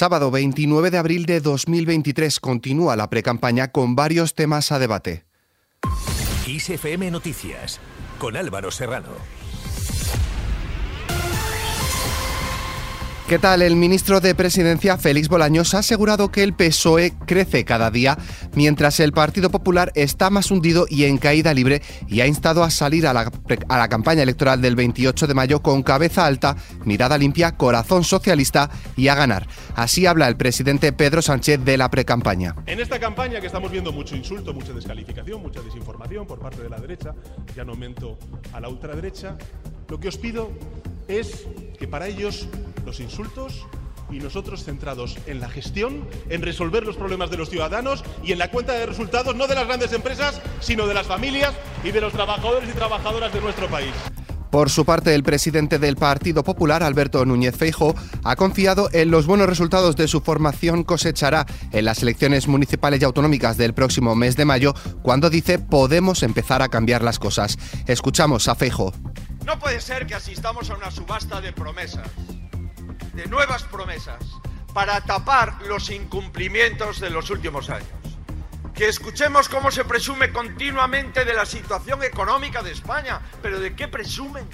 Sábado 29 de abril de 2023 continúa la precampaña con varios temas a debate. Noticias con Álvaro Serrano. ¿Qué tal? El ministro de Presidencia, Félix Bolaños, ha asegurado que el PSOE crece cada día, mientras el Partido Popular está más hundido y en caída libre, y ha instado a salir a la, campaña electoral del 28 de mayo con cabeza alta, mirada limpia, corazón socialista y a ganar. Así habla el presidente Pedro Sánchez de la precampaña. En esta campaña que estamos viendo mucho insulto, mucha descalificación, mucha desinformación por parte de la derecha, ya no aumento a la ultraderecha, lo que os pido es que para ellos los insultos y nosotros centrados en la gestión, en resolver los problemas de los ciudadanos y en la cuenta de resultados no de las grandes empresas, sino de las familias y de los trabajadores y trabajadoras de nuestro país. Por su parte, el presidente del Partido Popular, Alberto Núñez Feijo, ha confiado en los buenos resultados de su formación cosechará en las elecciones municipales y autonómicas del próximo mes de mayo, cuando dice podemos empezar a cambiar las cosas. Escuchamos a Feijo. No puede ser que asistamos a una subasta de promesas, de nuevas promesas, para tapar los incumplimientos de los últimos años. Que escuchemos cómo se presume continuamente de la situación económica de España, pero ¿de qué presumen?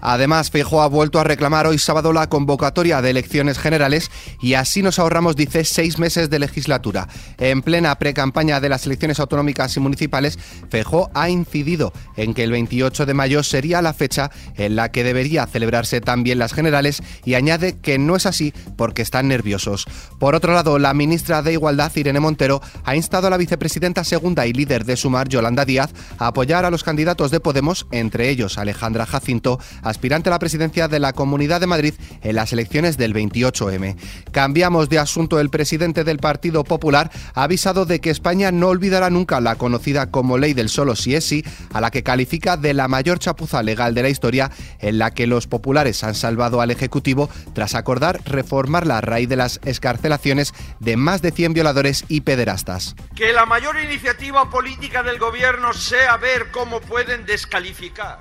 Además, Feijóo ha vuelto a reclamar hoy sábado la convocatoria de elecciones generales y así nos ahorramos, dice, seis meses de legislatura. En plena precampaña de las elecciones autonómicas y municipales, Feijóo ha incidido en que el 28 de mayo sería la fecha en la que debería celebrarse también las generales y añade que no es así porque están nerviosos. Por otro lado, la ministra de Igualdad, Irene Montero, ha instado a la vicepresidenta segunda y líder de Sumar, Yolanda Díaz, a apoyar a los candidatos de Podemos, entre ellos Alejandra Jacinto, aspirante a la presidencia de la Comunidad de Madrid en las elecciones del 28M. Cambiamos de asunto. El presidente del Partido Popular ha avisado de que España no olvidará nunca la conocida como ley del solo si es sí, a la que califica de la mayor chapuza legal de la historia, en la que los populares han salvado al Ejecutivo tras acordar reformarla a raíz de las escarcelaciones de más de 100 violadores y pederastas. Que la mayor iniciativa política del gobierno sea ver cómo pueden descalificar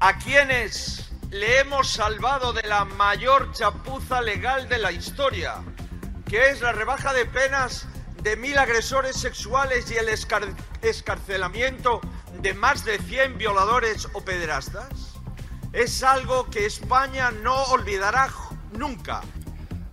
a quienes le hemos salvado de la mayor chapuza legal de la historia, que es la rebaja de penas de mil agresores sexuales y el escarcelamiento de más de 100 violadores o pederastas, es algo que España no olvidará nunca.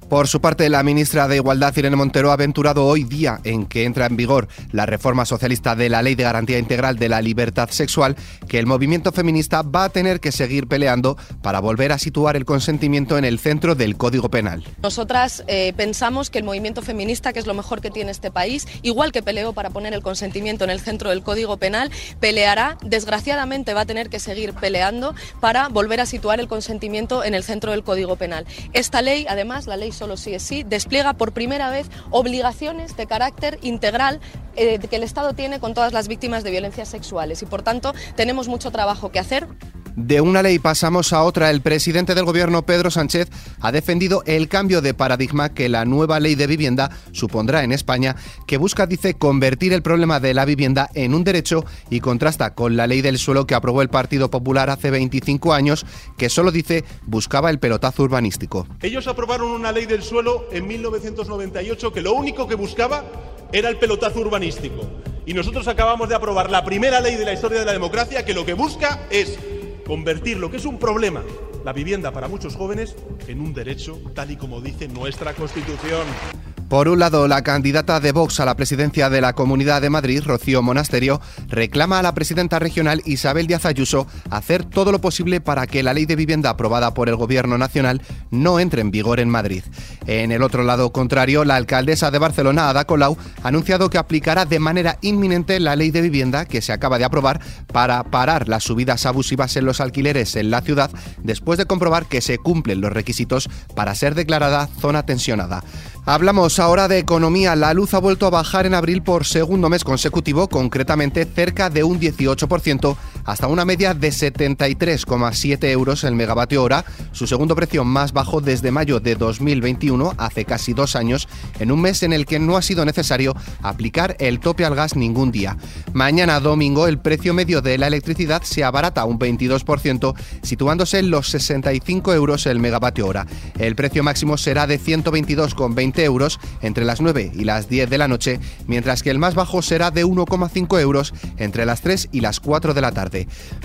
Por su parte, la ministra de Igualdad, Irene Montero, ha aventurado hoy día en que entra en vigor la reforma socialista de la Ley de Garantía Integral de la Libertad Sexual, que el movimiento feminista va a tener que seguir peleando para volver a situar el consentimiento en el centro del Código Penal. Nosotras eh, pensamos que el movimiento feminista, que es lo mejor que tiene este país, igual que peleó para poner el consentimiento en el centro del Código Penal, peleará, desgraciadamente va a tener que seguir peleando para volver a situar el consentimiento en el centro del Código Penal. Esta ley, además, la ley solo sí es sí, despliega por primera vez obligaciones de carácter integral eh, que el Estado tiene con todas las víctimas de violencias sexuales y por tanto tenemos mucho trabajo que hacer. De una ley pasamos a otra. El presidente del gobierno, Pedro Sánchez, ha defendido el cambio de paradigma que la nueva ley de vivienda supondrá en España, que busca, dice, convertir el problema de la vivienda en un derecho y contrasta con la ley del suelo que aprobó el Partido Popular hace 25 años, que solo dice buscaba el pelotazo urbanístico. Ellos aprobaron una ley del suelo en 1998 que lo único que buscaba era el pelotazo urbanístico. Y nosotros acabamos de aprobar la primera ley de la historia de la democracia que lo que busca es convertir lo que es un problema, la vivienda para muchos jóvenes, en un derecho, tal y como dice nuestra Constitución. Por un lado, la candidata de Vox a la presidencia de la Comunidad de Madrid, Rocío Monasterio, reclama a la presidenta regional Isabel Díaz Ayuso hacer todo lo posible para que la ley de vivienda aprobada por el Gobierno Nacional no entre en vigor en Madrid. En el otro lado contrario, la alcaldesa de Barcelona, Ada Colau, ha anunciado que aplicará de manera inminente la ley de vivienda que se acaba de aprobar para parar las subidas abusivas en los alquileres en la ciudad después de comprobar que se cumplen los requisitos para ser declarada zona tensionada. Hablamos ahora de economía. La luz ha vuelto a bajar en abril por segundo mes consecutivo, concretamente cerca de un 18%, hasta una media de 73,7 euros el megavatio hora, su segundo precio más bajo desde mayo de 2021, hace casi dos años, en un mes en el que no ha sido necesario aplicar el tope al gas ningún día. Mañana domingo el precio medio de la electricidad se abarata un 22%, situándose en los 65 euros el megavatio hora. El precio máximo será de 122,20 euros entre las 9 y las 10 de la noche, mientras que el más bajo será de 1,5 euros entre las 3 y las 4 de la tarde.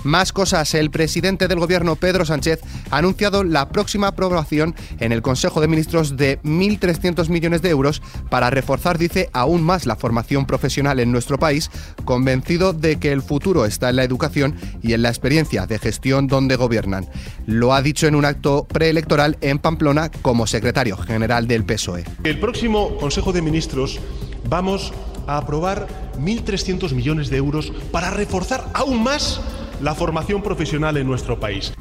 Más cosas, el presidente del gobierno Pedro Sánchez ha anunciado la próxima aprobación en el Consejo de Ministros de 1.300 millones de euros para reforzar, dice, aún más la formación profesional en nuestro país, convencido de que el futuro está en la educación y en la experiencia de gestión donde gobiernan. Lo ha dicho en un acto preelectoral en Pamplona como secretario general del PSOE. El próximo Consejo de Ministros vamos a aprobar 1.300 millones de euros para reforzar aún más la formación profesional en nuestro país.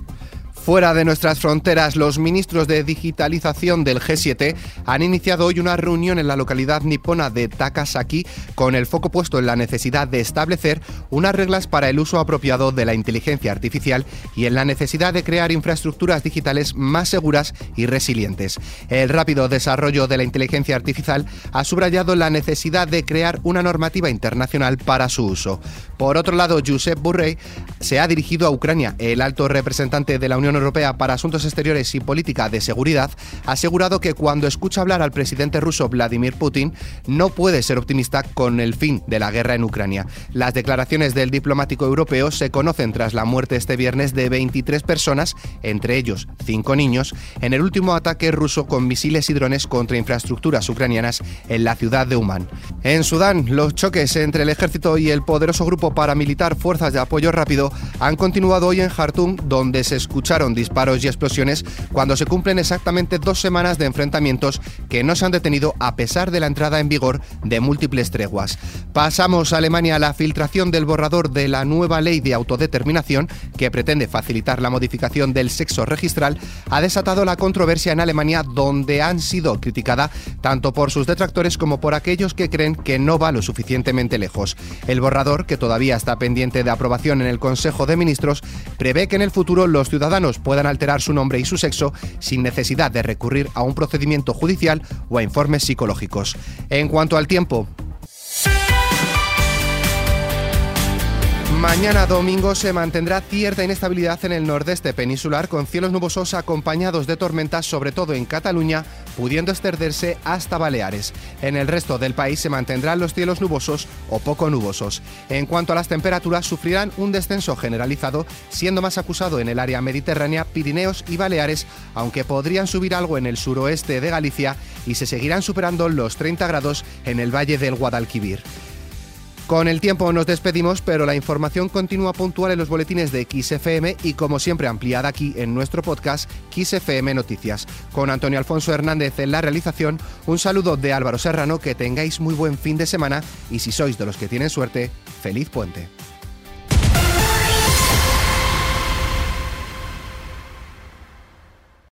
Fuera de nuestras fronteras, los ministros de digitalización del G7 han iniciado hoy una reunión en la localidad nipona de Takasaki con el foco puesto en la necesidad de establecer unas reglas para el uso apropiado de la inteligencia artificial y en la necesidad de crear infraestructuras digitales más seguras y resilientes. El rápido desarrollo de la inteligencia artificial ha subrayado la necesidad de crear una normativa internacional para su uso. Por otro lado, Josep Borrell se ha dirigido a Ucrania. El alto representante de la Unión Europea para Asuntos Exteriores y Política de Seguridad ha asegurado que cuando escucha hablar al presidente ruso Vladimir Putin no puede ser optimista con el fin de la guerra en Ucrania. Las declaraciones del diplomático europeo se conocen tras la muerte este viernes de 23 personas, entre ellos 5 niños, en el último ataque ruso con misiles y drones contra infraestructuras ucranianas en la ciudad de Uman. En Sudán, los choques entre el ejército y el poderoso grupo paramilitar Fuerzas de Apoyo Rápido han continuado hoy en Jartum, donde se escucharon disparos y explosiones cuando se cumplen exactamente dos semanas de enfrentamientos que no se han detenido a pesar de la entrada en vigor de múltiples treguas. Pasamos a Alemania. La filtración del borrador de la nueva ley de autodeterminación, que pretende facilitar la modificación del sexo registral, ha desatado la controversia en Alemania, donde han sido criticada tanto por sus detractores como por aquellos que creen que no va lo suficientemente lejos. El borrador, que todavía está pendiente de aprobación en el Consejo de Ministros, prevé que en el futuro los ciudadanos puedan alterar su nombre y su sexo sin necesidad de recurrir a un procedimiento judicial o a informes psicológicos. En cuanto al tiempo, Mañana domingo se mantendrá cierta inestabilidad en el nordeste peninsular con cielos nubosos acompañados de tormentas, sobre todo en Cataluña, pudiendo extenderse hasta Baleares. En el resto del país se mantendrán los cielos nubosos o poco nubosos. En cuanto a las temperaturas, sufrirán un descenso generalizado, siendo más acusado en el área mediterránea, Pirineos y Baleares, aunque podrían subir algo en el suroeste de Galicia y se seguirán superando los 30 grados en el valle del Guadalquivir. Con el tiempo nos despedimos, pero la información continúa puntual en los boletines de XFM y como siempre ampliada aquí en nuestro podcast XFM Noticias. Con Antonio Alfonso Hernández en la realización, un saludo de Álvaro Serrano, que tengáis muy buen fin de semana y si sois de los que tienen suerte, feliz puente.